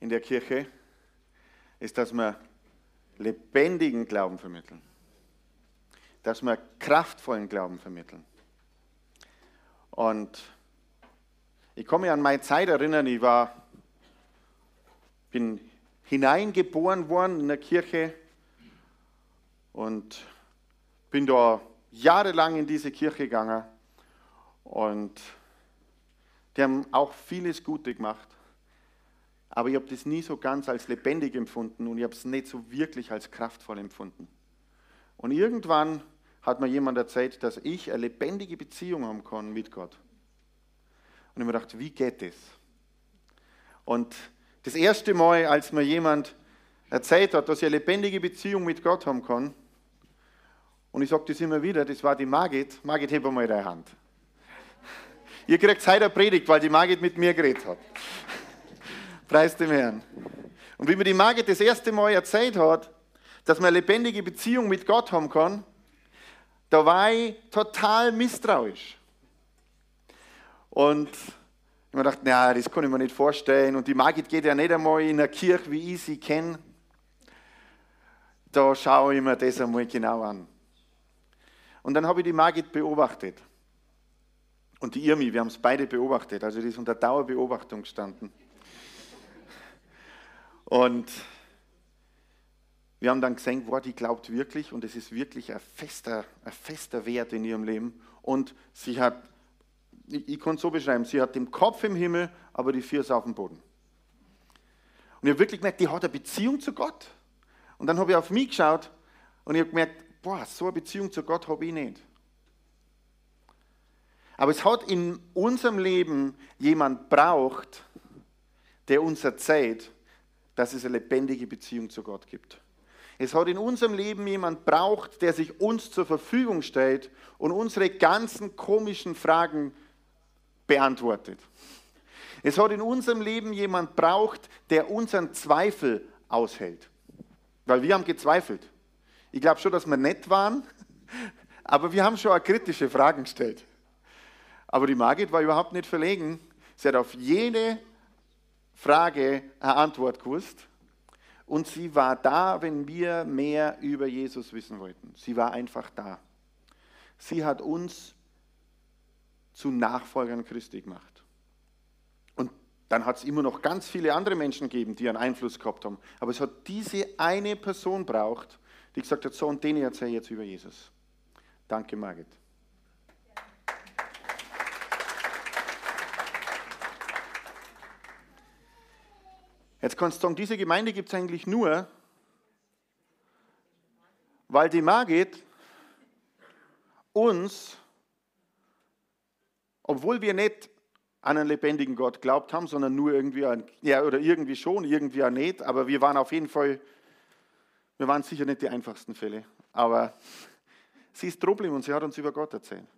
in der Kirche, ist, dass wir lebendigen Glauben vermitteln. Dass wir kraftvollen Glauben vermitteln. Und ich komme an meine Zeit erinnern, ich war, bin hineingeboren worden in der Kirche und bin da jahrelang in diese Kirche gegangen und die haben auch vieles Gute gemacht. Aber ich habe das nie so ganz als lebendig empfunden und ich habe es nicht so wirklich als kraftvoll empfunden. Und irgendwann hat mir jemand erzählt, dass ich eine lebendige Beziehung haben kann mit Gott. Und ich habe mir gedacht, wie geht das? Und das erste Mal, als mir jemand erzählt hat, dass ich eine lebendige Beziehung mit Gott haben kann, und ich sage das immer wieder, das war die Margit. Margit, heb mal deine Hand. Ihr kriegt heute eine Predigt, weil die Margit mit mir geredet hat. Preis dem Herrn. Und wie mir die Margit das erste Mal erzählt hat, dass man eine lebendige Beziehung mit Gott haben kann, da war ich total misstrauisch. Und ich mir gedacht, na, das kann ich mir nicht vorstellen. Und die Margit geht ja nicht einmal in eine Kirche, wie ich sie kenne. Da schaue ich mir das einmal genau an. Und dann habe ich die Margit beobachtet. Und die Irmi, wir haben es beide beobachtet. Also die ist unter Dauerbeobachtung gestanden. Und wir haben dann gesehen, wow, die glaubt wirklich und es ist wirklich ein fester, ein fester Wert in ihrem Leben. Und sie hat, ich, ich kann es so beschreiben, sie hat den Kopf im Himmel, aber die Füße auf dem Boden. Und ich habe wirklich gemerkt, die hat eine Beziehung zu Gott. Und dann habe ich auf mich geschaut und ich habe gemerkt, boah, so eine Beziehung zu Gott habe ich nicht. Aber es hat in unserem Leben jemand braucht, der uns erzählt, dass es eine lebendige Beziehung zu Gott gibt. Es hat in unserem Leben jemand braucht, der sich uns zur Verfügung stellt und unsere ganzen komischen Fragen beantwortet. Es hat in unserem Leben jemand braucht, der unseren Zweifel aushält. Weil wir haben gezweifelt. Ich glaube schon, dass wir nett waren, aber wir haben schon auch kritische Fragen gestellt. Aber die Margit war überhaupt nicht verlegen. Sie hat auf jede Frage eine Antwort gewusst. Und sie war da, wenn wir mehr über Jesus wissen wollten. Sie war einfach da. Sie hat uns zu Nachfolgern Christi gemacht. Und dann hat es immer noch ganz viele andere Menschen gegeben, die einen Einfluss gehabt haben. Aber es hat diese eine Person braucht, die gesagt hat, so und den erzähle ich jetzt über Jesus. Danke, Margit. Jetzt kannst du sagen, diese Gemeinde gibt es eigentlich nur, weil die Margit uns, obwohl wir nicht an einen lebendigen Gott glaubt haben, sondern nur irgendwie, an, ja, oder irgendwie schon, irgendwie auch nicht, aber wir waren auf jeden Fall, wir waren sicher nicht die einfachsten Fälle, aber sie ist Problem und sie hat uns über Gott erzählt.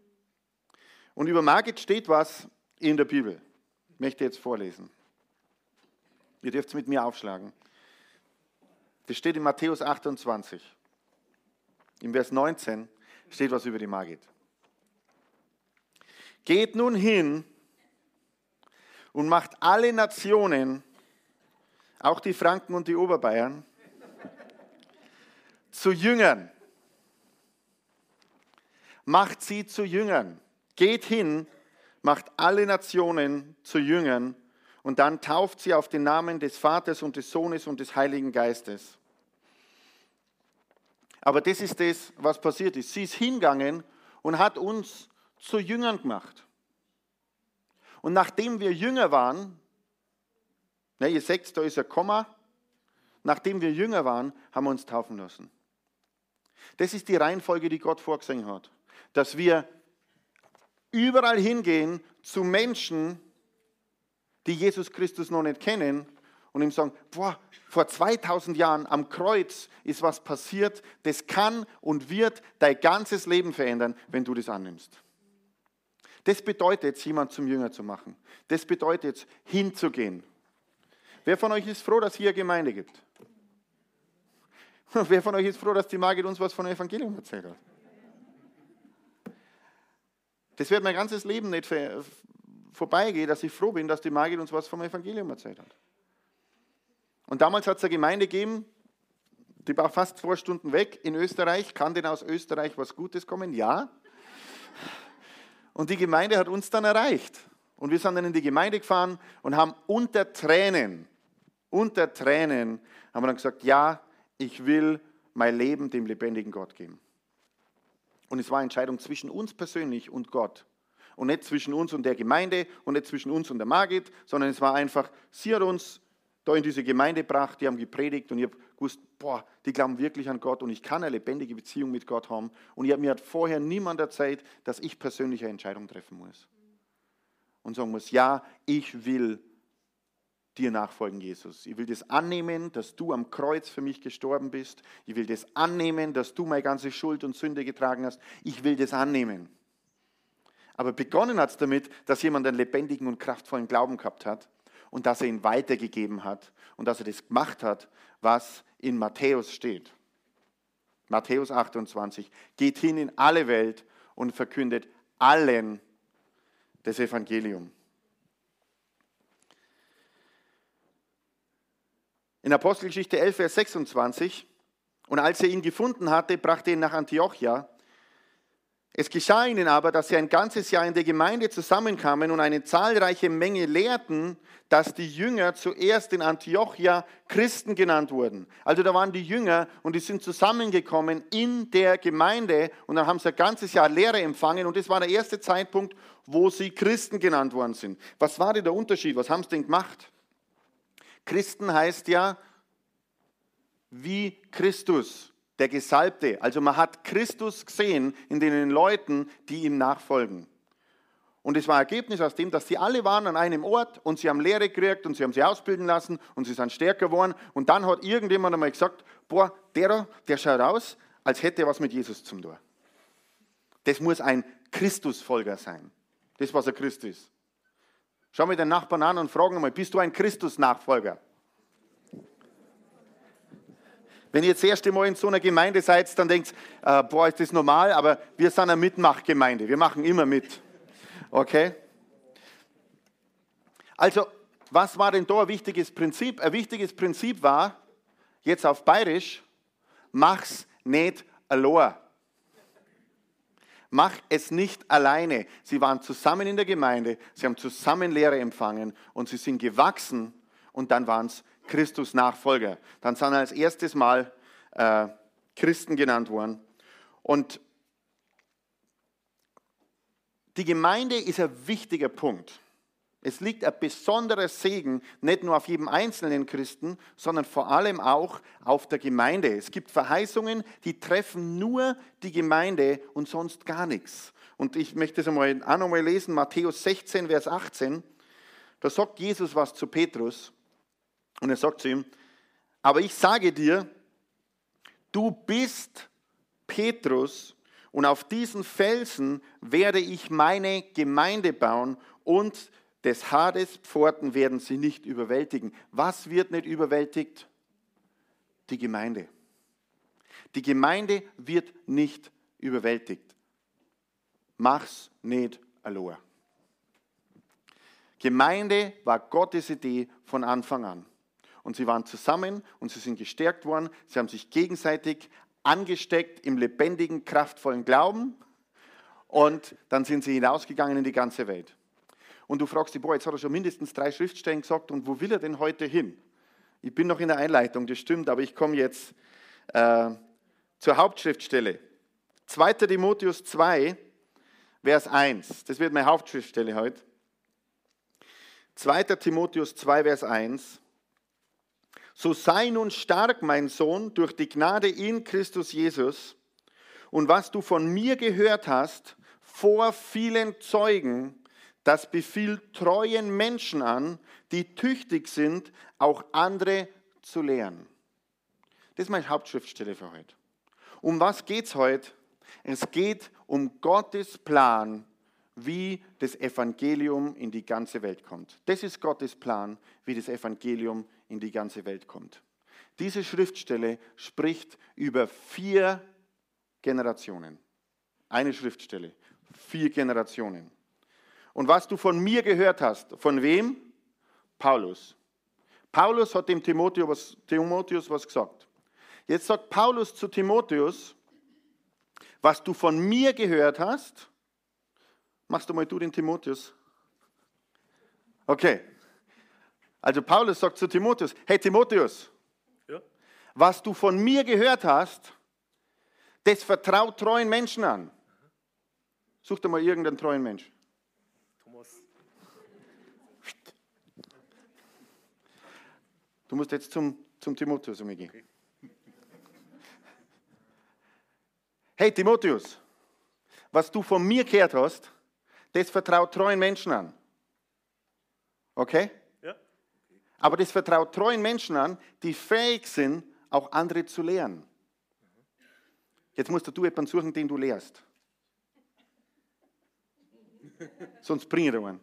Und über Margit steht was in der Bibel. Ich möchte jetzt vorlesen. Ihr dürft es mit mir aufschlagen. Das steht in Matthäus 28. Im Vers 19 steht was über die Margit. Geht nun hin und macht alle Nationen, auch die Franken und die Oberbayern, zu Jüngern. Macht sie zu Jüngern. Geht hin, macht alle Nationen zu Jüngern und dann tauft sie auf den Namen des Vaters und des Sohnes und des Heiligen Geistes. Aber das ist das, was passiert ist. Sie ist hingegangen und hat uns zu Jüngern gemacht. Und nachdem wir Jünger waren, ne, ihr seht, da ist ein Komma, nachdem wir Jünger waren, haben wir uns taufen lassen. Das ist die Reihenfolge, die Gott vorgesehen hat. Dass wir überall hingehen zu Menschen, die Jesus Christus noch nicht kennen und ihm sagen, boah, vor 2000 Jahren am Kreuz ist was passiert, das kann und wird dein ganzes Leben verändern, wenn du das annimmst. Das bedeutet jemand zum Jünger zu machen. Das bedeutet hinzugehen. Wer von euch ist froh, dass hier Gemeinde gibt? Wer von euch ist froh, dass die Margit uns was von dem Evangelium erzählt hat? Das wird mein ganzes Leben nicht vorbeigehen, dass ich froh bin, dass die Margit uns was vom Evangelium erzählt hat. Und damals hat es eine Gemeinde gegeben, die war fast zwei Stunden weg in Österreich. Kann denn aus Österreich was Gutes kommen? Ja. Und die Gemeinde hat uns dann erreicht. Und wir sind dann in die Gemeinde gefahren und haben unter Tränen, unter Tränen, haben wir dann gesagt, ja, ich will mein Leben dem lebendigen Gott geben. Und es war eine Entscheidung zwischen uns persönlich und Gott. Und nicht zwischen uns und der Gemeinde und nicht zwischen uns und der Margit, sondern es war einfach, sie hat uns da in diese Gemeinde gebracht, die haben gepredigt und ich habe gewusst, boah, die glauben wirklich an Gott und ich kann eine lebendige Beziehung mit Gott haben. Und ich, mir hat vorher niemand erzählt, dass ich persönlich eine Entscheidung treffen muss. Und sagen muss, ja, ich will dir nachfolgen, Jesus. Ich will das annehmen, dass du am Kreuz für mich gestorben bist. Ich will das annehmen, dass du meine ganze Schuld und Sünde getragen hast. Ich will das annehmen. Aber begonnen hat es damit, dass jemand einen lebendigen und kraftvollen Glauben gehabt hat und dass er ihn weitergegeben hat und dass er das gemacht hat, was in Matthäus steht. Matthäus 28. Geht hin in alle Welt und verkündet allen das Evangelium. In Apostelgeschichte 11, Vers 26. Und als er ihn gefunden hatte, brachte er ihn nach Antiochia. Es geschah ihnen aber, dass sie ein ganzes Jahr in der Gemeinde zusammenkamen und eine zahlreiche Menge lehrten, dass die Jünger zuerst in Antiochia Christen genannt wurden. Also da waren die Jünger und die sind zusammengekommen in der Gemeinde und dann haben sie ein ganzes Jahr Lehre empfangen und das war der erste Zeitpunkt, wo sie Christen genannt worden sind. Was war denn der Unterschied? Was haben sie denn gemacht? Christen heißt ja wie Christus der Gesalbte. Also man hat Christus gesehen in den Leuten, die ihm nachfolgen. Und es war Ergebnis aus dem, dass sie alle waren an einem Ort und sie haben Lehre gekriegt und sie haben sie ausbilden lassen und sie sind stärker geworden. Und dann hat irgendjemand einmal gesagt, boah, der, der schaut aus, als hätte er was mit Jesus zum tun. Das muss ein Christusfolger sein. Das, was ein Christ ist. Schau mir den Nachbarn an und frag mal, bist du ein Christus-Nachfolger? Wenn ihr das erste Mal in so einer Gemeinde seid, dann denkt äh, boah, ist das normal, aber wir sind eine Mitmachgemeinde. Wir machen immer mit. Okay? Also, was war denn da ein wichtiges Prinzip? Ein wichtiges Prinzip war, jetzt auf Bayerisch, mach's nicht allein. Mach es nicht alleine. Sie waren zusammen in der Gemeinde, sie haben zusammen Lehre empfangen und sie sind gewachsen und dann waren es Christus Nachfolger. Dann sind als erstes Mal äh, Christen genannt worden. Und die Gemeinde ist ein wichtiger Punkt. Es liegt ein besonderer Segen nicht nur auf jedem einzelnen Christen, sondern vor allem auch auf der Gemeinde. Es gibt Verheißungen, die treffen nur die Gemeinde und sonst gar nichts. Und ich möchte es einmal auch nochmal lesen, Matthäus 16, Vers 18. Da sagt Jesus was zu Petrus. Und er sagt zu ihm, aber ich sage dir, du bist Petrus und auf diesen Felsen werde ich meine Gemeinde bauen und des Hades Pforten werden sie nicht überwältigen. Was wird nicht überwältigt? Die Gemeinde. Die Gemeinde wird nicht überwältigt. Mach's nicht allein. Gemeinde war Gottes Idee von Anfang an und sie waren zusammen und sie sind gestärkt worden. Sie haben sich gegenseitig angesteckt im lebendigen, kraftvollen Glauben und dann sind sie hinausgegangen in die ganze Welt. Und du fragst dich, boah, jetzt hat er schon mindestens drei Schriftstellen gesagt und wo will er denn heute hin? Ich bin noch in der Einleitung, das stimmt, aber ich komme jetzt äh, zur Hauptschriftstelle. 2. Timotheus 2, Vers 1. Das wird meine Hauptschriftstelle heute. 2. Timotheus 2, Vers 1. So sei nun stark, mein Sohn, durch die Gnade in Christus Jesus. Und was du von mir gehört hast, vor vielen Zeugen, Das befiehlt treuen Menschen an, die tüchtig sind, auch andere zu lehren. Das ist meine Hauptschriftstelle für heute. Um was geht es heute? Es geht um Gottes Plan, wie das Evangelium in die ganze Welt kommt. Das ist Gottes Plan, wie das Evangelium in die ganze Welt kommt. Diese Schriftstelle spricht über vier Generationen. Eine Schriftstelle, vier Generationen. Und was du von mir gehört hast, von wem? Paulus. Paulus hat dem Timotheus was, Timotheus was gesagt. Jetzt sagt Paulus zu Timotheus, was du von mir gehört hast, machst du mal du den Timotheus. Okay. Also Paulus sagt zu Timotheus, hey Timotheus, ja. was du von mir gehört hast, das vertraut treuen Menschen an. Such dir mal irgendeinen treuen Mensch. Thomas. Du musst jetzt zum, zum Timotheus umgehen. Okay. Hey Timotheus, was du von mir gehört hast, das vertraut treuen Menschen an. Okay? Aber das vertraut treuen Menschen an, die fähig sind, auch andere zu lehren. Jetzt musst du jemanden suchen, den du lehrst. Sonst bringe ich dir einen.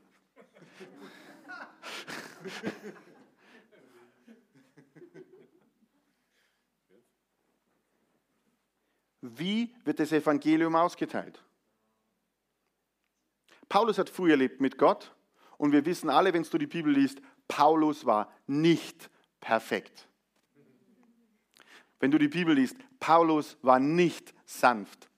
Wie wird das Evangelium ausgeteilt? Paulus hat früh erlebt mit Gott und wir wissen alle, wenn du die Bibel liest, Paulus war nicht perfekt. Wenn du die Bibel liest, Paulus war nicht sanft.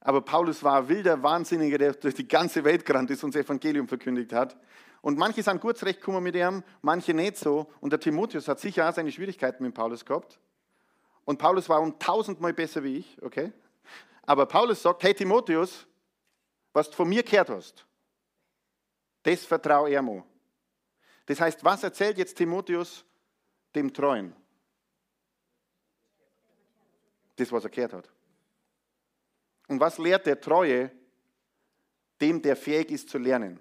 Aber Paulus war wilder Wahnsinniger, der durch die ganze Welt gerannt ist und das Evangelium verkündigt hat. Und manche sind gut zurechtgekommen mit ihm, manche nicht so. Und der Timotheus hat sicher auch seine Schwierigkeiten mit Paulus gehabt. Und Paulus war um tausendmal besser wie ich, okay? Aber Paulus sagt, hey Timotheus, was du von mir gehört hast, das vertraue er mir. Das heißt, was erzählt jetzt Timotheus dem Treuen? Das, was er gehört hat. Und was lehrt der Treue dem, der fähig ist zu lernen?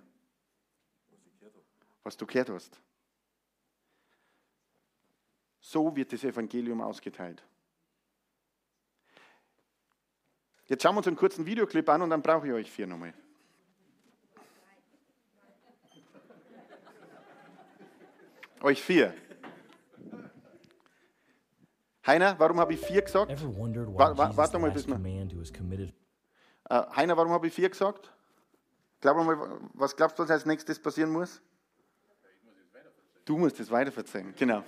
Was du gehört hast. So wird das Evangelium ausgeteilt. Jetzt schauen wir uns einen kurzen Videoclip an und dann brauche ich euch vier nochmal. Euch vier. Heiner, warum habe ich vier gesagt? warte mal, bis wir. Uh, Heiner, warum habe ich vier gesagt? Glaub mal, was glaubst du, was als nächstes passieren muss? Du musst es weiterverzeihen, genau.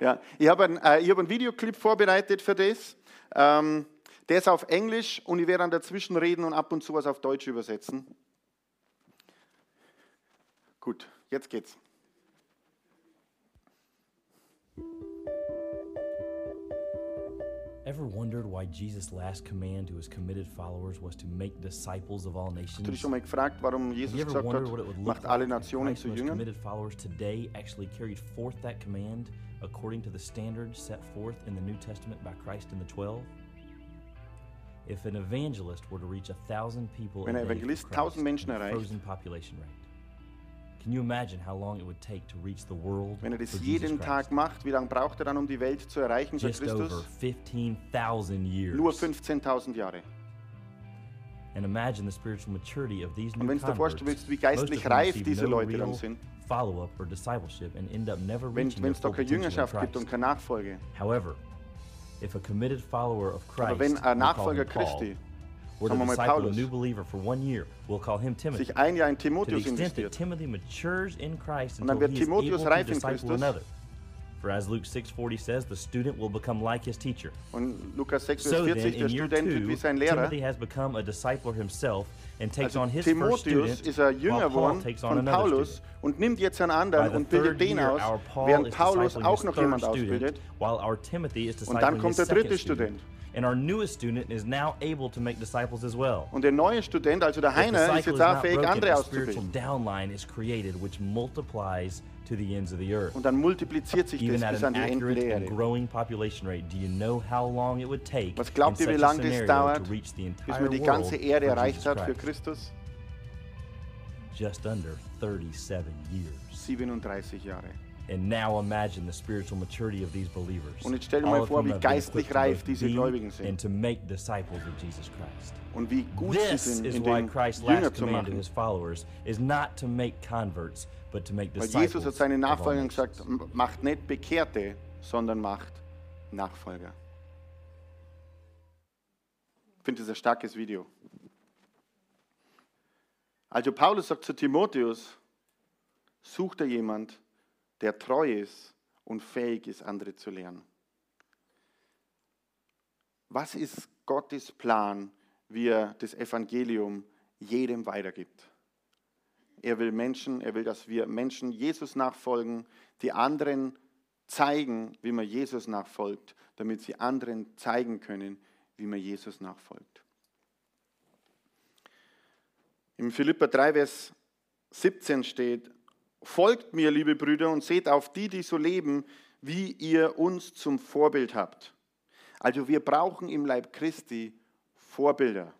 Ja, ich habe einen, äh, hab einen Videoclip vorbereitet für das. Ähm, der ist auf Englisch und ich werde dann dazwischen reden und ab und zu was auf Deutsch übersetzen. Gut, jetzt geht's. Ever wondered why Jesus' last command to his committed followers was to make disciples of all nations? Hast du dich schon mal gefragt, warum Jesus gesagt hat, macht alle Nationen zu Jüngern? committed followers today actually carried forth that command according to the standards set forth in the New Testament by Christ and the Twelve? If an evangelist were to reach a thousand people Wenn ein Evangelist tausend Menschen erreicht, Can you imagine Wenn er das jeden Tag macht, wie lange braucht er dann, um die Welt zu erreichen für Just Christus? over 15,000 years. Nur 15.000 Jahre. And imagine the spiritual maturity of these Und wenn du dir vorstellen willst, wie geistlich reif diese Leute dann sind, follow-up or discipleship and end up never wenn reaching wenn es doch keine Jüngerschaft gibt und keine Nachfolge. However, If a committed follower of Christ, Aber wenn ein Nachfolger Christi, were wir the mal disciple a Paulus, new believer for one year, we'll call him Timothy. sich ein Jahr in To the Timotheus extent that Timothy matures in Christ Und dann until wird he is Timotheus able to reif in disciple Christus. another. For as Luke 6:40 says, the student will become like his teacher. und Lukas 6, Vers So then, 40, der in year Student wird wie sein Lehrer. Timothy has become a discipler himself and takes Also on his first Timotheus student, ist er Jünger while Paul geworden takes on von another Paulus student. und nimmt jetzt einen anderen und bildet den aus, während Paulus auch noch jemand student, ausbildet. while our Timothy is Und dann kommt der dritte student. Student. And our newest student is now able to make disciples as well. Und der neue Student, also der Heiner, ist jetzt auch fähig, andere auszubilden. downline is created which multiplies to the ends of the earth. Und dann multipliziert sich Even das bis an die Enden der Erde. growing population rate, do you know how long it would take Was glaubt ihr, wie lange das dauert, bis man die ganze Erde erreicht hat für Christ? Christus? just under 37 years. 37 Jahre. And now imagine the spiritual maturity of these believers. Und jetzt stell dir mal vor, wie geistlich reif diese Gläubigen sind. And to make disciples of Jesus Christ. Und wie gut sie This sind, is in why Christ's Jünger last command to his followers is not to make converts, but to make Weil disciples. Jesus hat seinen Nachfolgern gesagt, "M- macht nicht Bekehrte, sondern macht Nachfolger. Ich finde das ein starkes Video. Also Paulus sagt zu Timotheus, sucht er jemand, der treu ist und fähig ist, andere zu lernen. Was ist Gottes Plan, wie er das Evangelium jedem weitergibt? Er will Menschen, er will, dass wir Menschen Jesus nachfolgen, die anderen zeigen, wie man Jesus nachfolgt, damit sie anderen zeigen können, wie man Jesus nachfolgt. Im Philippa 3, Vers 17 steht, folgt mir, liebe Brüder, und seht auf die, die so leben, wie ihr uns zum Vorbild habt. Also wir brauchen im Leib Christi Vorbilder.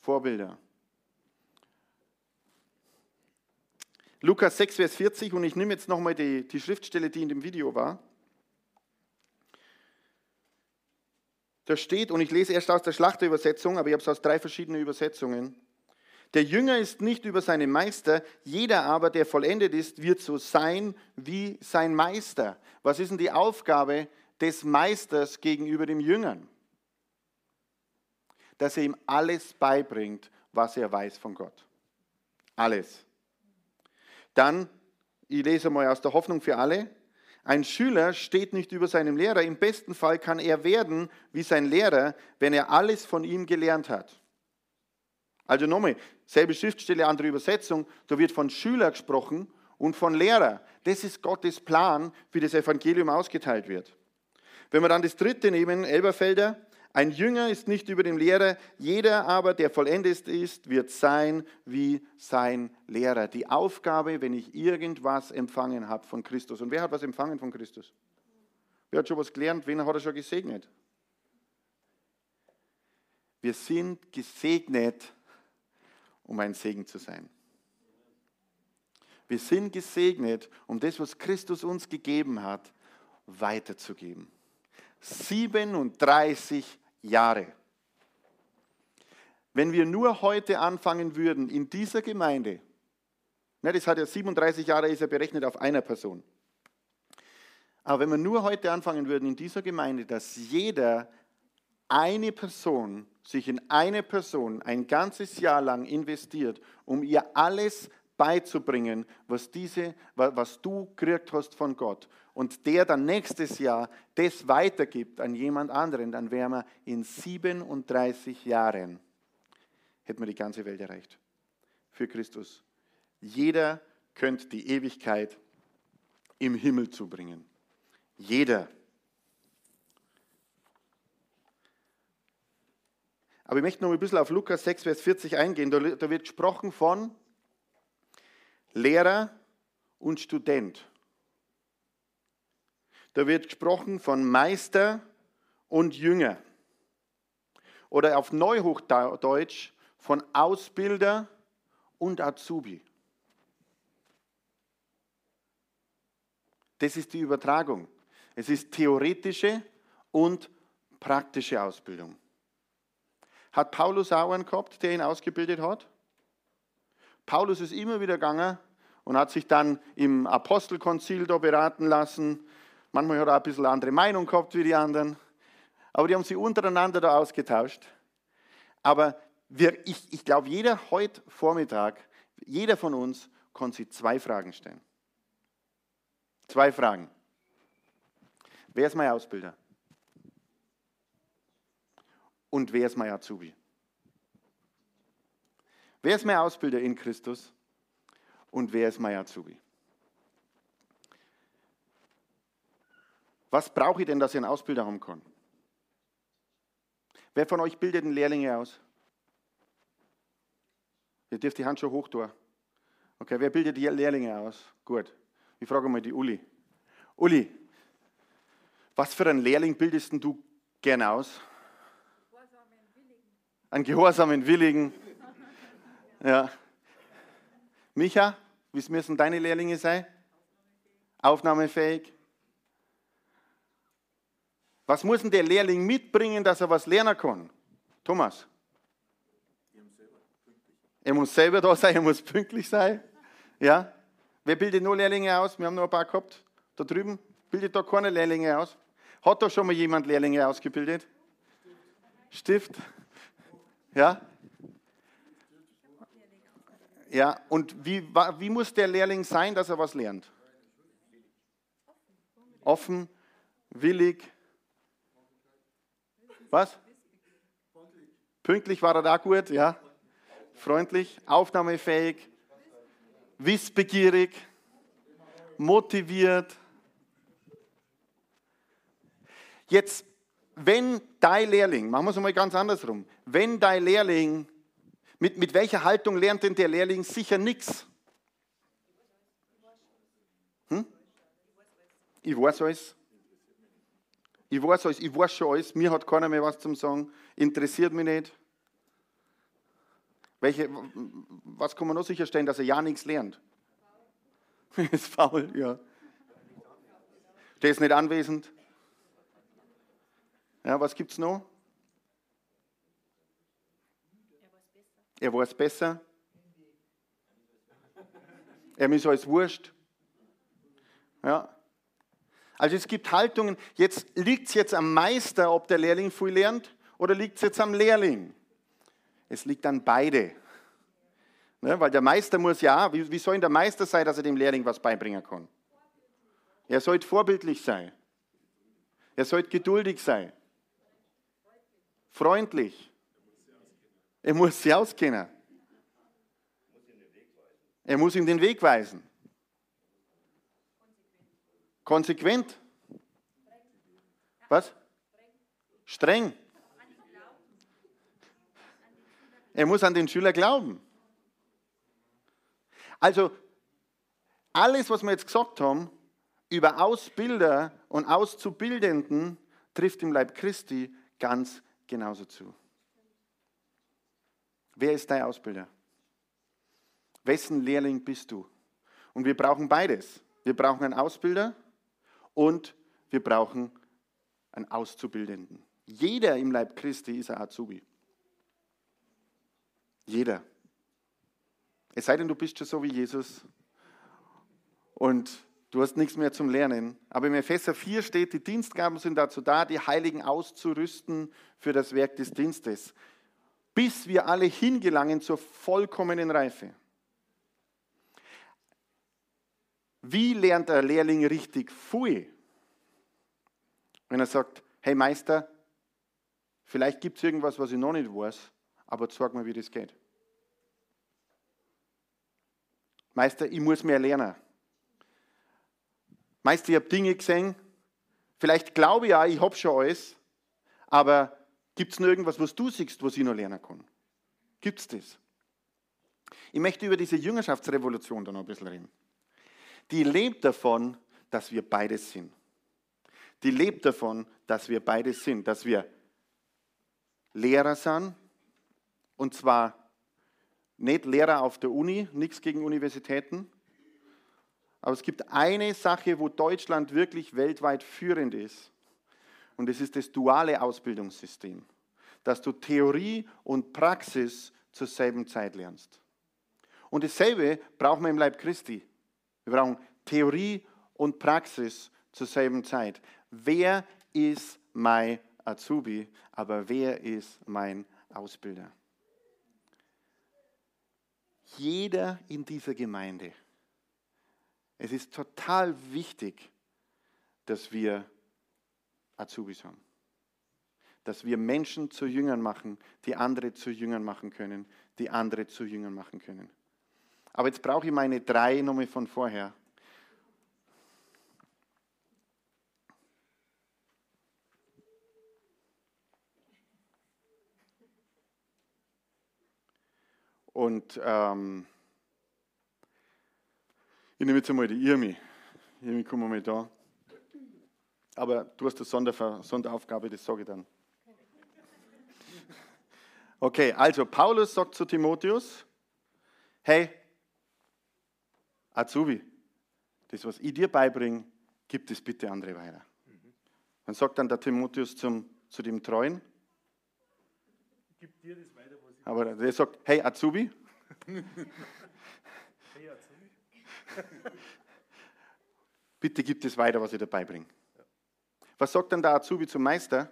Vorbilder. Lukas 6, Vers 40, und ich nehme jetzt nochmal die, die Schriftstelle, die in dem Video war. Da steht, und ich lese erst aus der Schlachterübersetzung, aber ich habe es aus drei verschiedenen Übersetzungen. Der Jünger ist nicht über seinen Meister, jeder aber, der vollendet ist, wird so sein wie sein Meister. Was ist denn die Aufgabe des Meisters gegenüber dem Jüngern? Dass er ihm alles beibringt, was er weiß von Gott. Alles. Dann, ich lese mal aus der Hoffnung für alle, ein Schüler steht nicht über seinem Lehrer. Im besten Fall kann er werden wie sein Lehrer, wenn er alles von ihm gelernt hat. Also nochmal, selbe Schriftstelle, andere Übersetzung, da wird von Schüler gesprochen und von Lehrer. Das ist Gottes Plan, wie das Evangelium ausgeteilt wird. Wenn wir dann das dritte nehmen, Elberfelder, ein Jünger ist nicht über dem Lehrer, jeder aber, der vollendet ist, wird sein wie sein Lehrer. Die Aufgabe, wenn ich irgendwas empfangen habe von Christus. Und wer hat was empfangen von Christus? Wer hat schon was gelernt? Wen hat er schon gesegnet? Wir sind gesegnet, um ein Segen zu sein. Wir sind gesegnet, um das, was Christus uns gegeben hat, weiterzugeben. 37 Jahre. Wenn wir nur heute anfangen würden, in dieser Gemeinde, ne, das hat ja 37 Jahre, ist ja berechnet auf einer Person. Aber wenn wir nur heute anfangen würden, in dieser Gemeinde, dass jeder eine Person sich in eine Person ein ganzes Jahr lang investiert, um ihr alles beizubringen, was, diese, was du gekriegt hast von Gott, und der dann nächstes Jahr das weitergibt an jemand anderen, dann wären wir in 37 Jahren, hätten wir die ganze Welt erreicht. Für Christus. Jeder könnte die Ewigkeit im Himmel zubringen. Jeder. Aber ich möchte noch ein bisschen auf Lukas 6, Vers 40 eingehen. Da, wird gesprochen von Lehrer und Student. Da wird gesprochen von Meister und Jünger. Oder auf Neuhochdeutsch von Ausbilder und Azubi. Das ist die Übertragung. Es ist theoretische und praktische Ausbildung. Hat Paulus auch einen gehabt, der ihn ausgebildet hat? Paulus ist immer wieder gegangen und hat sich dann im Apostelkonzil da beraten lassen. Manchmal hat er ein bisschen andere Meinung gehabt wie die anderen. Aber die haben sich untereinander da ausgetauscht. Aber wir, ich, ich glaube, jeder heute Vormittag, jeder von uns kann sich zwei Fragen stellen. Zwei Fragen. Wer ist mein Ausbilder? Und wer ist mein Azubi? Wer ist mein Ausbilder in Christus? Und wer ist mein Azubi? Was brauche ich denn, dass ich einen Ausbilder haben kann? Wer von euch bildet den Lehrlinge aus? Ihr dürft die Hand schon hoch tun. Okay, wer bildet die Lehrlinge aus? Gut. Ich frage mal die Uli. Uli, was für einen Lehrling bildest du gerne aus? Einen gehorsamen Willigen. Ja. Micha, wie müssen deine Lehrlinge sein? Aufnahmefähig. Was muss denn der Lehrling mitbringen, dass er was lernen kann? Thomas? Er muss selber da sein, er muss pünktlich sein. Ja? Wer bildet nur Lehrlinge aus? Wir haben noch ein paar gehabt. Da drüben bildet da keine Lehrlinge aus. Hat da schon mal jemand Lehrlinge ausgebildet? Stift? Ja? Ja, und wie, wie muss der Lehrling sein, dass er was lernt? Offen, willig. Was? Pünktlich war er da gut, ja. Freundlich, aufnahmefähig, wissbegierig, motiviert. Jetzt, wenn dein Lehrling, machen wir es mal ganz andersrum, wenn dein Lehrling, mit, mit welcher Haltung lernt denn der Lehrling sicher nichts? Hm? Ich weiß alles. Ich weiß alles, ich weiß schon alles, mir hat keiner mehr was zum Sagen, interessiert mich nicht. Welche, was kann man noch sicherstellen, dass er ja nichts lernt? ist faul, ja. Der ist nicht anwesend. Ja, was gibt es noch? Er weiß besser. Er ist alles wurscht. Ja. Also es gibt Haltungen, jetzt liegt es jetzt am Meister, ob der Lehrling viel lernt, oder liegt es jetzt am Lehrling? Es liegt an beide. Ne, weil der Meister muss ja, wie, wie soll der Meister sein, dass er dem Lehrling was beibringen kann? Er sollte vorbildlich sein. Er sollte geduldig sein. Freundlich. Er muss sie auskennen. Er muss ihm den Weg weisen. Konsequent. Was? Streng. Er muss an den Schüler glauben. Also alles, was wir jetzt gesagt haben über Ausbilder und Auszubildenden, trifft im Leib Christi ganz genauso zu. Wer ist dein Ausbilder? Wessen Lehrling bist du? Und wir brauchen beides. Wir brauchen einen Ausbilder und wir brauchen einen Auszubildenden. Jeder im Leib Christi ist ein Azubi. Jeder. Es sei denn, du bist schon so wie Jesus und du hast nichts mehr zum Lernen. Aber im Epheser 4 steht, die Dienstgaben sind dazu da, die Heiligen auszurüsten für das Werk des Dienstes, bis wir alle hingelangen zur vollkommenen Reife. Wie lernt der Lehrling richtig Pfui? Wenn er sagt, hey Meister, vielleicht gibt es irgendwas, was ich noch nicht weiß, aber sag mir, wie das geht. Meister, ich muss mehr lernen. Meister, ich habe Dinge gesehen, vielleicht glaube ich ja, ich habe schon alles, aber gibt es noch irgendwas, was du siehst, was ich noch lernen kann? Gibt es das? Ich möchte über diese Jüngerschaftsrevolution da noch ein bisschen reden. Die lebt davon, dass wir beides sind. Die lebt davon, dass wir beides sind, dass wir Lehrer sind, und zwar nicht Lehrer auf der Uni, nichts gegen Universitäten. Aber es gibt eine Sache, wo Deutschland wirklich weltweit führend ist. Und das ist das duale Ausbildungssystem. Dass du Theorie und Praxis zur selben Zeit lernst. Und dasselbe brauchen wir im Leib Christi. Wir brauchen Theorie und Praxis zur selben Zeit. Wer ist mein Azubi, aber wer ist mein Ausbilder? jeder in dieser Gemeinde. Es ist total wichtig, dass wir Azubis haben. Dass wir Menschen zu Jüngern machen, die andere zu Jüngern machen können, die andere zu Jüngern machen können. Aber jetzt brauche ich meine drei nochmal von vorher. Und ähm, ich nehme jetzt einmal die Irmi. Irmi, komm mal da. Aber du hast eine Sonderver Sonderaufgabe, das sage ich dann. Okay, also Paulus sagt zu Timotheus, hey, Azubi, das, was ich dir beibringe, gib es bitte andere weiter. Dann sagt dann der Timotheus zum, zu dem Treuen, Gib dir das weiter, was ich. aber der sagt, hey Azubi, Hey, Azubi. bitte gib das weiter, was ich dir beibringe. Was sagt dann der Azubi zum Meister?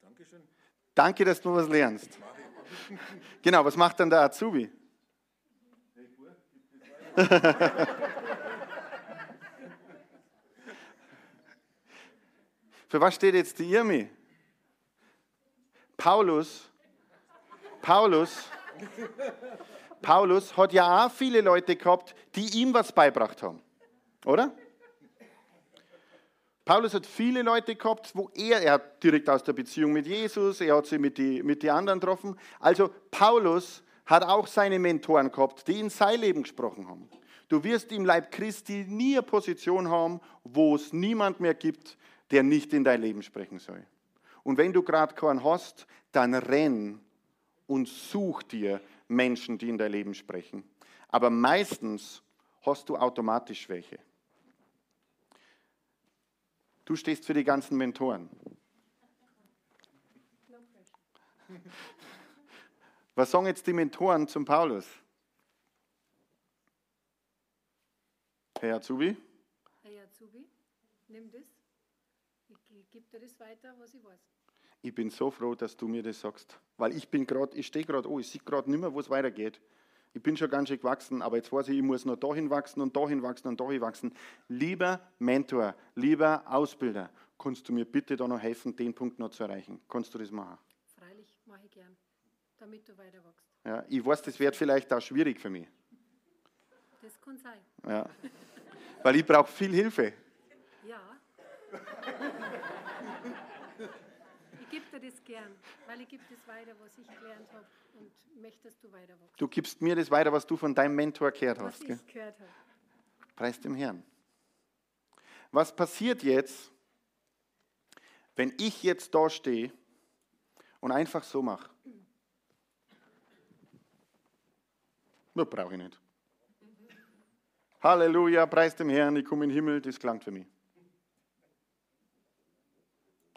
Dankeschön. Danke, dass du was lernst. Genau, was macht dann der Azubi? Für was steht jetzt die Irmi? Paulus, Paulus, Paulus hat ja auch viele Leute gehabt, die ihm was beibracht haben, oder? Paulus hat viele Leute gehabt, wo er, er direkt aus der Beziehung mit Jesus, er hat sie mit den mit die anderen getroffen. Also Paulus hat auch seine Mentoren gehabt, die in sein Leben gesprochen haben. Du wirst im Leib Christi nie eine Position haben, wo es niemand mehr gibt, der nicht in dein Leben sprechen soll. Und wenn du gerade keinen hast, dann renn und such dir Menschen, die in dein Leben sprechen. Aber meistens hast du automatisch welche. Du stehst für die ganzen Mentoren. Was sagen jetzt die Mentoren zum Paulus? Herr Azubi, Hey Azubi, nimm das. Ich gebe dir das weiter, was ich weiß. Ich bin so froh, dass du mir das sagst. Weil ich bin gerade, ich stehe gerade, oh, ich sehe gerade nicht mehr, wo es weitergeht. Ich bin schon ganz schön gewachsen, aber jetzt weiß ich, ich muss noch dahin wachsen und dahin wachsen und dahin wachsen. Lieber Mentor, lieber Ausbilder, kannst du mir bitte da noch helfen, den Punkt noch zu erreichen? Kannst du das machen? Freilich mache ich gern, damit du weiter wachst. Ja, ich weiß, das wird vielleicht auch schwierig für mich. Das kann sein. Ja. Weil ich brauche viel Hilfe. Ja. gebe dir das gern, weil ich gebe das weiter, was ich gelernt habe und möchte, dass du weiter wachst. Du gibst mir das weiter, was du von deinem Mentor gehört Was hast. Gell? ich gehört habe. Preis dem Herrn. Was passiert jetzt, wenn ich jetzt da stehe und einfach so mache? Das brauche ich nicht. Halleluja, preis dem Herrn, ich komme in den Himmel, das klangt für mich.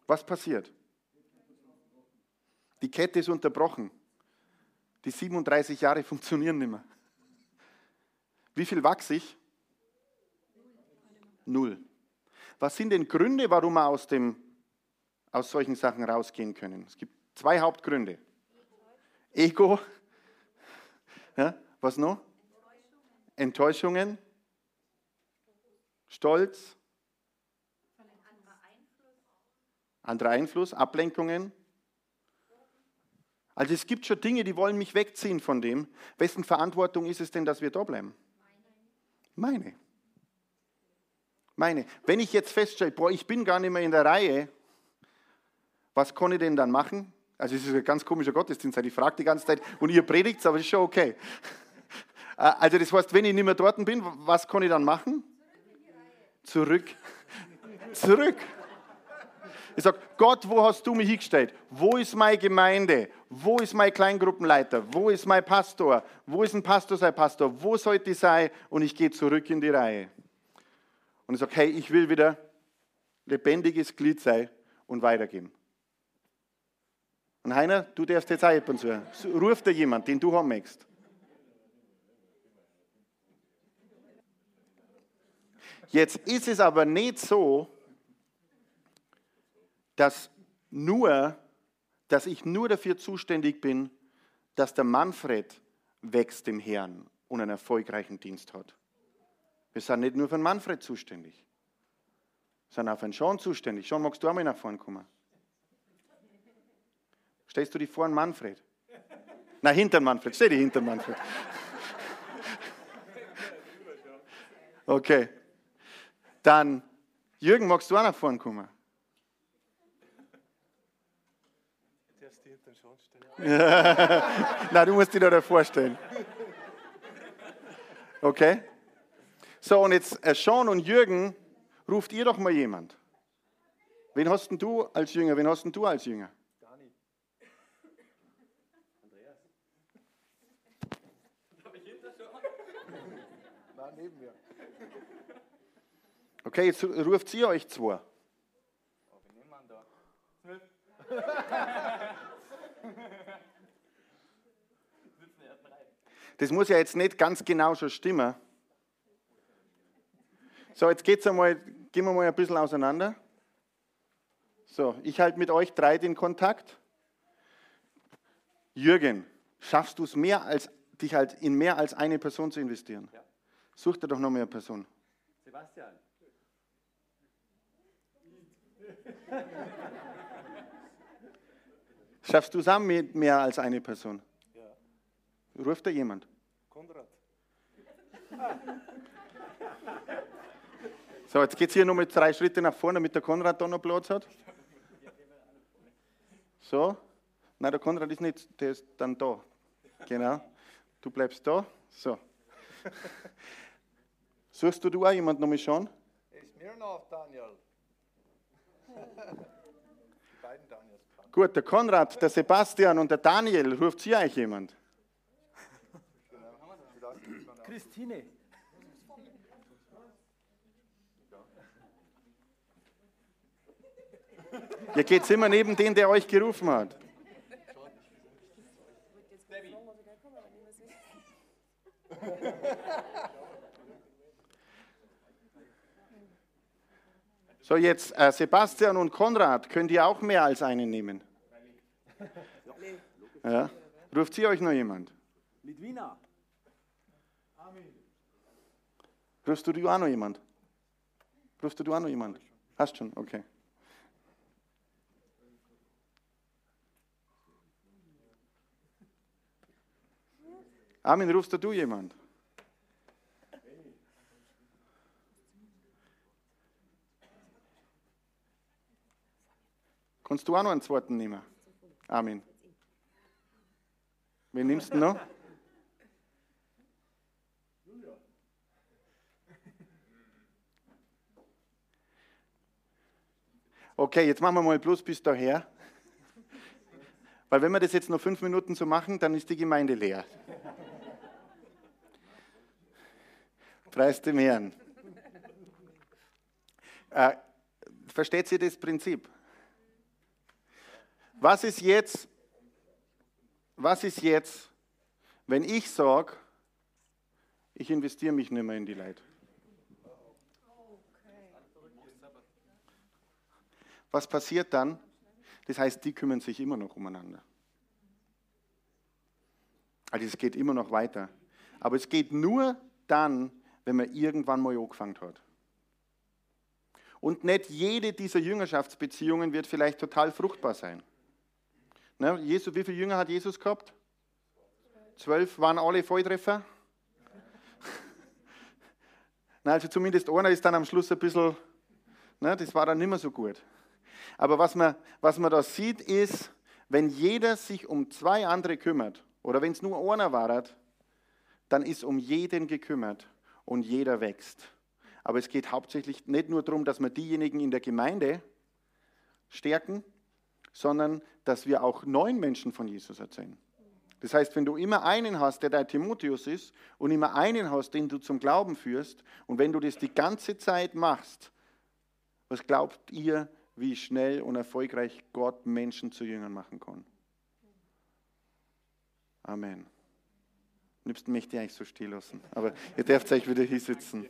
Was passiert? Die Kette ist unterbrochen. Die 37 Jahre funktionieren nicht mehr. Wie viel wachse ich? Null. Was sind denn Gründe, warum wir aus, dem, aus solchen Sachen rausgehen können? Es gibt zwei Hauptgründe. Ego. Ja, was noch? Enttäuschungen. Stolz. Anderer Einfluss, Ablenkungen. Also es gibt schon Dinge, die wollen mich wegziehen von dem. Wessen Verantwortung ist es denn, dass wir da bleiben? Meine. Meine. Wenn ich jetzt feststelle, boah, ich bin gar nicht mehr in der Reihe, was kann ich denn dann machen? Also es ist ein ganz komischer Gottesdienst, ich frage die ganze Zeit und ihr predigt aber es ist schon okay. Also das heißt, wenn ich nicht mehr dort bin, was kann ich dann machen? Zurück. Zurück. Ich sage, Gott, wo hast du mich hingestellt? Wo ist meine Gemeinde? Wo ist mein Kleingruppenleiter? Wo ist mein Pastor? Wo ist ein Pastor sein Pastor? Wo sollte ich sein? Und ich gehe zurück in die Reihe. Und ich sage, hey, ich will wieder lebendiges Glied sein und weitergeben. Und Heiner, du darfst jetzt auch jemanden suchen. Ruf dir jemand, den du haben möchtest. Jetzt ist es aber nicht so, dass nur, dass ich nur dafür zuständig bin, dass der Manfred wächst im Herrn und einen erfolgreichen Dienst hat. Wir sind nicht nur für den Manfred zuständig, sind auch für den Sean zuständig. Sean, magst du auch mal nach vorne kommen? Stellst du dich vor den Manfred? Na, hinter den Manfred. Stell dich hinter den Manfred. Okay. Dann, Jürgen, magst du auch nach vorne kommen? Darfst du hinter den Schorn stellen? Na, du musst dich da davor stellen. Okay? So, und jetzt äh, Sean und Jürgen, ruft ihr doch mal jemand. Wen hast denn du als Jünger? Wen hast denn du als Jünger? Dani. Andreas. Darf ich hinter schon? Nein, neben mir. Okay, jetzt ruft sie euch zwei. Das muss ja jetzt nicht ganz genau schon stimmen. So, jetzt geht's einmal, gehen wir mal ein bisschen auseinander. So, ich halte mit euch drei den Kontakt. Jürgen, schaffst du es mehr als dich halt in mehr als eine Person zu investieren? Ja. Such dir doch noch mehr eine Person. Sebastian. Schaffst du es auch mit mehr als eine Person? Ruft da jemand? Konrad. So, jetzt geht es hier noch mit drei Schritte nach vorne, damit der Konrad da noch Platz hat. So. Nein, der Konrad ist nicht, der ist dann da. Genau. Du bleibst da. So. Suchst du, du auch jemanden noch mal schauen? Ist mir noch Daniel. Die beiden Daniels. Gut, der Konrad, der Sebastian und der Daniel, ruft sie eigentlich jemand? Christine. Ihr geht immer neben den, der euch gerufen hat. So, jetzt äh, Sebastian und Konrad, könnt ihr auch mehr als einen nehmen? Ja. Ruft sie euch noch jemand? Litwina. Rufst du, du auch noch jemand? Rufst du, du auch noch jemand? Hast schon, okay. Armin, rufst du jemand? Kannst du auch noch einen zweiten nehmen? Armin. Wen nimmst du noch? Okay, jetzt machen wir mal Plus bis daher. Weil wenn wir das jetzt noch fünf Minuten so machen, dann ist die Gemeinde leer. Preis dem Herrn. Äh, versteht ihr das Prinzip? Was ist jetzt, was ist jetzt, wenn ich sage, ich investiere mich nicht mehr in die Leute? Was passiert dann? Das heißt, die kümmern sich immer noch umeinander. Also es geht immer noch weiter. Aber es geht nur dann, wenn man irgendwann mal angefangen hat. Und nicht jede dieser Jüngerschaftsbeziehungen wird vielleicht total fruchtbar sein. Ne, Jesus, wie viele Jünger hat Jesus gehabt? Zwölf waren alle Volltreffer. Na, also zumindest einer ist dann am Schluss ein bisschen, ne, das war dann nicht mehr so gut. Aber was man, was man da sieht, ist, wenn jeder sich um zwei andere kümmert, oder wenn es nur einer war, dann ist um jeden gekümmert und jeder wächst. Aber es geht hauptsächlich nicht nur darum, dass wir diejenigen in der Gemeinde stärken, sondern dass wir auch neuen Menschen von Jesus erzählen. Das heißt, wenn du immer einen hast, der dein Timotheus ist, und immer einen hast, den du zum Glauben führst, und wenn du das die ganze Zeit machst, was glaubt ihr, wie schnell und erfolgreich Gott Menschen zu Jüngern machen kann? Amen. Am liebsten möchte ich eigentlich so still lassen. Aber ihr dürft euch wieder hier sitzen.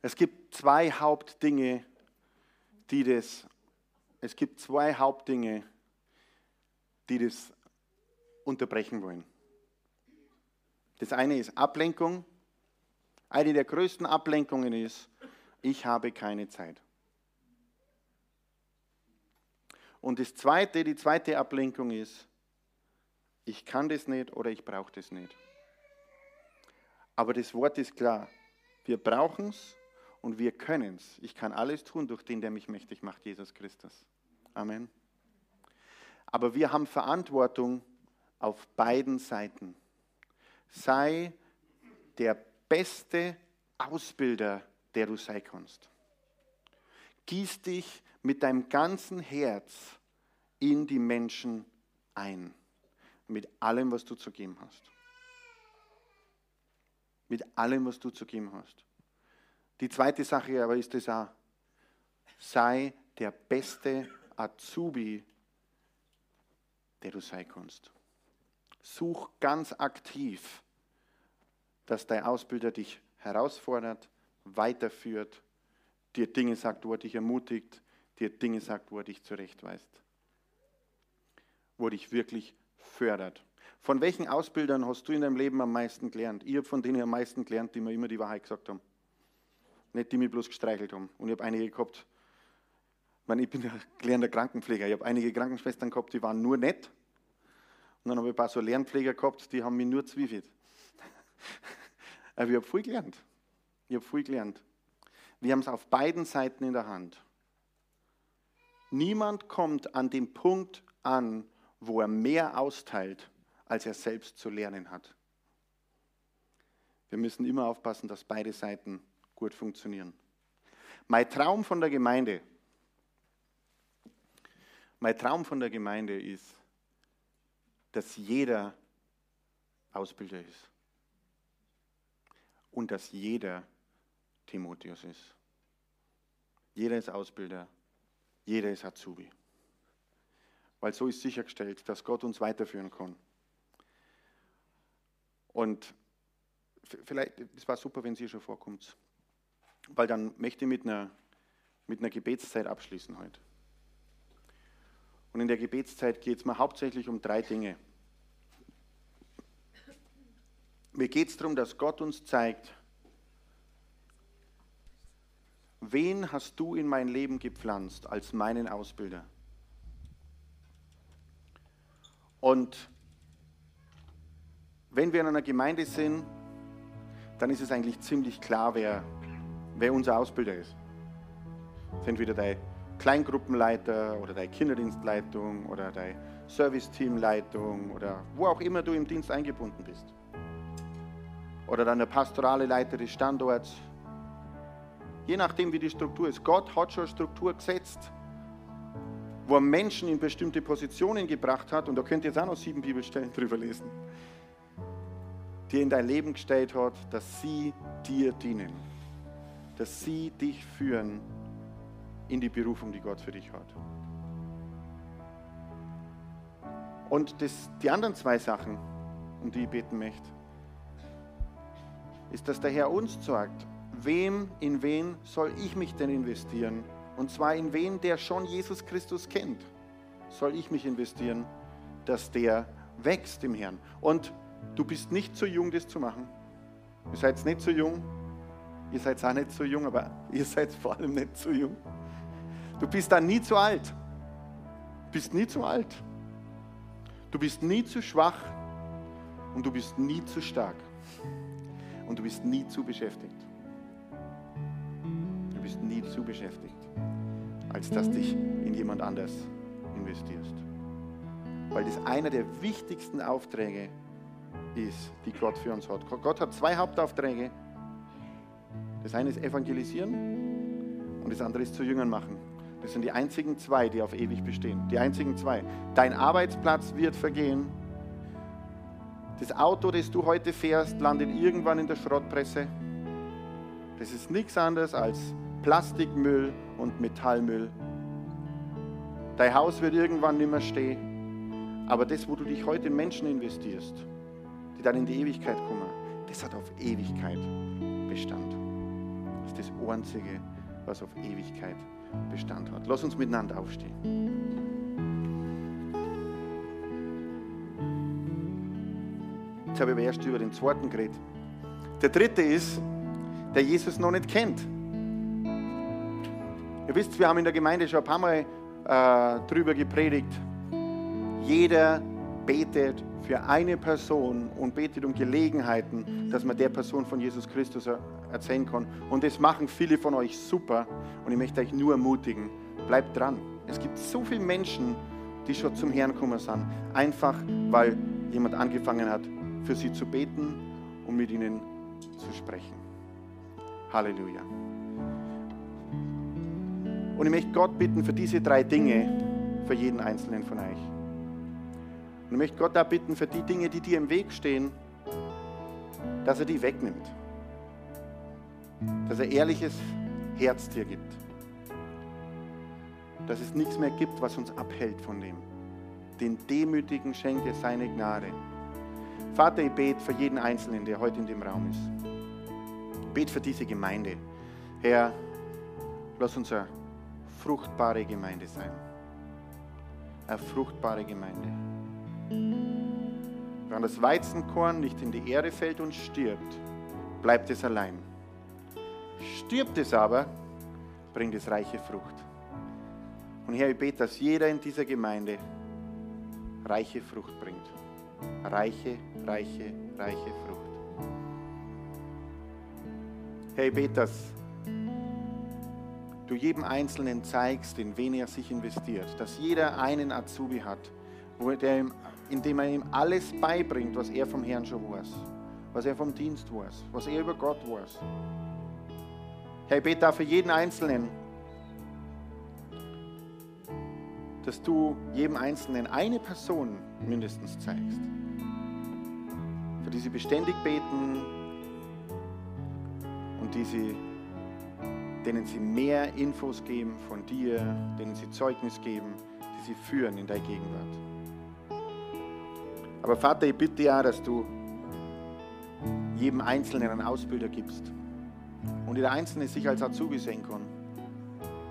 Es gibt zwei Hauptdinge, die das, es gibt zwei Hauptdinge, die das unterbrechen wollen. Das eine ist Ablenkung eine der größten Ablenkungen ist, ich habe keine Zeit. Und das zweite, die zweite Ablenkung ist, ich kann das nicht oder ich brauche das nicht. Aber das Wort ist klar. Wir brauchen es und wir können es. Ich kann alles tun durch den, der mich mächtig macht, Jesus Christus. Amen. Aber wir haben Verantwortung auf beiden Seiten. Sei der beste Ausbilder, der du sein kannst. Gieß dich mit deinem ganzen Herz in die Menschen ein. Mit allem, was du zu geben hast. Mit allem, was du zu geben hast. Die zweite Sache aber ist es auch, sei der beste Azubi, der du sein kannst. Such ganz aktiv, dass dein Ausbilder dich herausfordert, weiterführt, dir Dinge sagt, wo er dich ermutigt, dir Dinge sagt, wo er dich zurechtweist, wo er dich wirklich fördert. Von welchen Ausbildern hast du in deinem Leben am meisten gelernt? Ich habe von denen am meisten gelernt, die mir immer die Wahrheit gesagt haben. Nicht die mich bloß gestreichelt haben. Und ich habe einige gehabt, meine, ich bin ja gelernter Krankenpfleger, ich habe einige Krankenschwestern gehabt, die waren nur nett. Und dann habe ich ein paar so Lernpfleger gehabt, die haben mich nur zwiefelt. Aber ich habe viel gelernt. Ich habe viel gelernt. Wir haben es auf beiden Seiten in der Hand. Niemand kommt an dem Punkt an, wo er mehr austeilt, als er selbst zu lernen hat. Wir müssen immer aufpassen, dass beide Seiten gut funktionieren. Mein Traum von der Gemeinde, mein Traum von der Gemeinde ist, dass jeder Ausbilder ist und dass jeder Timotheus ist. Jeder ist Ausbilder, jeder ist Azubi. Weil so ist sichergestellt, dass Gott uns weiterführen kann. Und vielleicht, es war super, wenn Sie schon vorkommt, weil dann möchte ich mit einer, mit einer Gebetszeit abschließen heute. Und in der Gebetszeit geht es mir hauptsächlich um drei Dinge. Mir geht es darum, dass Gott uns zeigt, wen hast du in mein Leben gepflanzt als meinen Ausbilder? Und wenn wir in einer Gemeinde sind, dann ist es eigentlich ziemlich klar, wer, wer unser Ausbilder ist. Das ist entweder dein Kleingruppenleiter oder deine Kinderdienstleitung oder deine Serviceteamleitung oder wo auch immer du im Dienst eingebunden bist. Oder der pastorale Leiter des Standorts Je nachdem, wie die Struktur ist. Gott hat schon Struktur gesetzt, wo er Menschen in bestimmte Positionen gebracht hat. Und da könnt ihr jetzt auch noch sieben Bibelstellen drüber lesen. Die in dein Leben gestellt hat, dass sie dir dienen. Dass sie dich führen in die Berufung, die Gott für dich hat. Und das, die anderen zwei Sachen, um die ich beten möchte, ist, dass der Herr uns sagt, wem, in wen soll ich mich denn investieren? Und zwar in wen, der schon Jesus Christus kennt, soll ich mich investieren, dass der wächst im Herrn. Und du bist nicht zu jung, das zu machen. Ihr seid nicht zu jung. Ihr seid auch nicht zu jung, aber ihr seid vor allem nicht zu jung. Du bist dann nie zu alt. Du bist nie zu alt. Du bist nie zu schwach und du bist nie zu stark. Und du bist nie zu beschäftigt bist nie zu beschäftigt, als dass dich in jemand anders investierst. Weil das einer der wichtigsten Aufträge ist, die Gott für uns hat. Gott hat zwei Hauptaufträge. Das eine ist evangelisieren und das andere ist zu Jüngern machen. Das sind die einzigen zwei, die auf ewig bestehen. Die einzigen zwei. Dein Arbeitsplatz wird vergehen. Das Auto, das du heute fährst, landet irgendwann in der Schrottpresse. Das ist nichts anderes als Plastikmüll und Metallmüll. Dein Haus wird irgendwann nicht mehr stehen. Aber das, wo du dich heute in Menschen investierst, die dann in die Ewigkeit kommen, das hat auf Ewigkeit Bestand. Das ist das Einzige, was auf Ewigkeit Bestand hat. Lass uns miteinander aufstehen. Jetzt habe ich aber erst über den zweiten geredet. Der dritte ist, der Jesus noch nicht kennt. Ihr wisst, wir haben in der Gemeinde schon ein paar Mal äh, drüber gepredigt. Jeder betet für eine Person und betet um Gelegenheiten, dass man der Person von Jesus Christus erzählen kann. Und das machen viele von euch super. Und ich möchte euch nur ermutigen, bleibt dran. Es gibt so viele Menschen, die schon zum Herrn gekommen sind, einfach weil jemand angefangen hat, für sie zu beten und mit ihnen zu sprechen. Halleluja. Und ich möchte Gott bitten für diese drei Dinge, für jeden einzelnen von euch. Und ich möchte Gott da bitten für die Dinge, die dir im Weg stehen, dass er die wegnimmt. Dass er ehrliches Herz dir gibt. Dass es nichts mehr gibt, was uns abhält von dem. Den Demütigen schenke seine Gnade. Vater, ich bete für jeden Einzelnen, der heute in dem Raum ist. Ich bete für diese Gemeinde. Herr, lass uns eine fruchtbare Gemeinde sein. Eine fruchtbare Gemeinde. Wenn das Weizenkorn nicht in die Erde fällt und stirbt, bleibt es allein. Stirbt es aber, bringt es reiche Frucht. Und Herr, ich bete, dass jeder in dieser Gemeinde reiche Frucht bringt. Reiche, reiche, reiche Frucht. Herr, ich bete, dass du jedem Einzelnen zeigst, in wen er sich investiert. Dass jeder einen Azubi hat, wo der indem er ihm alles beibringt, was er vom Herrn schon weiß. Was er vom Dienst weiß. Was er über Gott weiß. Herr, ich bete auch für jeden Einzelnen, dass du jedem Einzelnen eine Person mindestens zeigst, für die sie beständig beten und die sie, denen sie mehr Infos geben von dir, denen sie Zeugnis geben, die sie führen in deiner Gegenwart. Aber Vater, ich bitte ja, dass du jedem Einzelnen einen Ausbilder gibst und jeder Einzelne sich als Azubi sehen kann,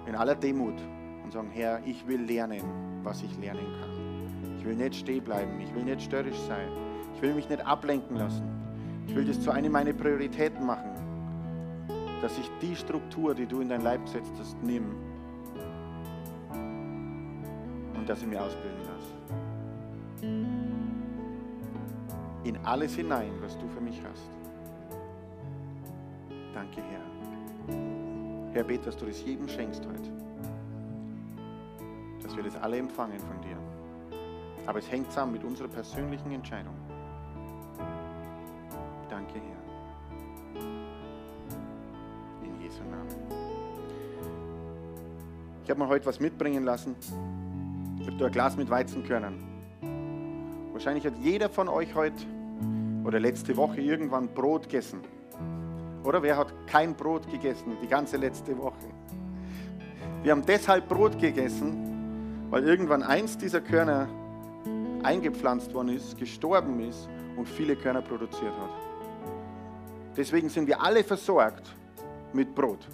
in aller Demut und sagen, Herr, ich will lernen, was ich lernen kann. Ich will nicht stehen bleiben, ich will nicht störrisch sein, ich will mich nicht ablenken lassen. Ich will das zu einer meiner Prioritäten machen, dass ich die Struktur, die du in dein Leib setzt hast, nimm und dass ich mich ausbilden lasse. In alles hinein, was du für mich hast. Danke, Herr. Herr, bete, dass du das jedem schenkst heute. Dass wir das alle empfangen von dir. Aber es hängt zusammen mit unserer persönlichen Entscheidung. Danke, Herr. In Jesu Namen. Ich habe mir heute was mitbringen lassen. Ich habe da ein Glas mit Weizenkörnern. Wahrscheinlich hat jeder von euch heute oder letzte Woche irgendwann Brot gegessen. Oder wer hat kein Brot gegessen die ganze letzte Woche? Wir haben deshalb Brot gegessen, weil irgendwann eins dieser Körner eingepflanzt worden ist, gestorben ist und viele Körner produziert hat. Deswegen sind wir alle versorgt mit Brot.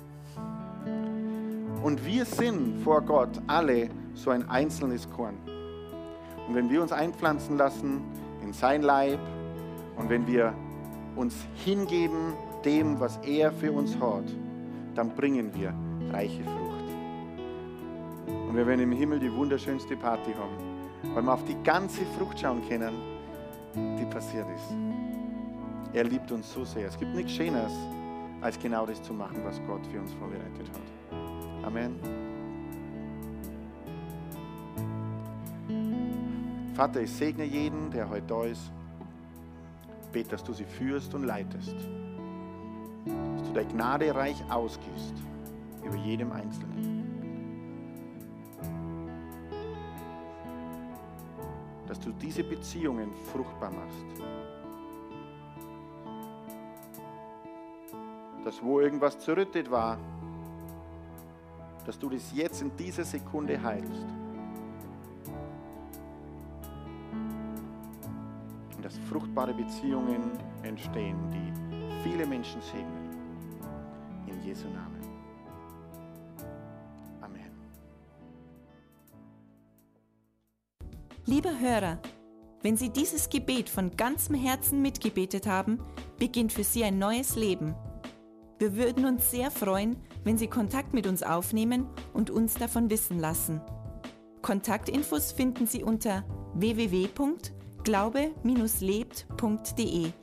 Und wir sind vor Gott alle so ein einzelnes Korn. Und wenn wir uns einpflanzen lassen in sein Leib und wenn wir uns hingeben dem, was er für uns hat, dann bringen wir reiche Frucht. Und wir werden im Himmel die wunderschönste Party haben, weil wir auf die ganze Frucht schauen können, die passiert ist. Er liebt uns so sehr. Es gibt nichts Schöneres, als genau das zu machen, was Gott für uns vorbereitet hat. Amen. Vater, ich segne jeden, der heute da ist. Bete, dass du sie führst und leitest. Dass du deine Gnade reich ausgibst über jedem Einzelnen. Dass du diese Beziehungen fruchtbar machst. Dass wo irgendwas zerrüttet war, dass du das jetzt in dieser Sekunde heilst. Und dass fruchtbare Beziehungen entstehen, die viele Menschen segnen. In Jesu Namen. Amen. Lieber Hörer, wenn Sie dieses Gebet von ganzem Herzen mitgebetet haben, beginnt für Sie ein neues Leben. Wir würden uns sehr freuen, wenn Sie Kontakt mit uns aufnehmen und uns davon wissen lassen. Kontaktinfos finden Sie unter www.glaube-lebt.de.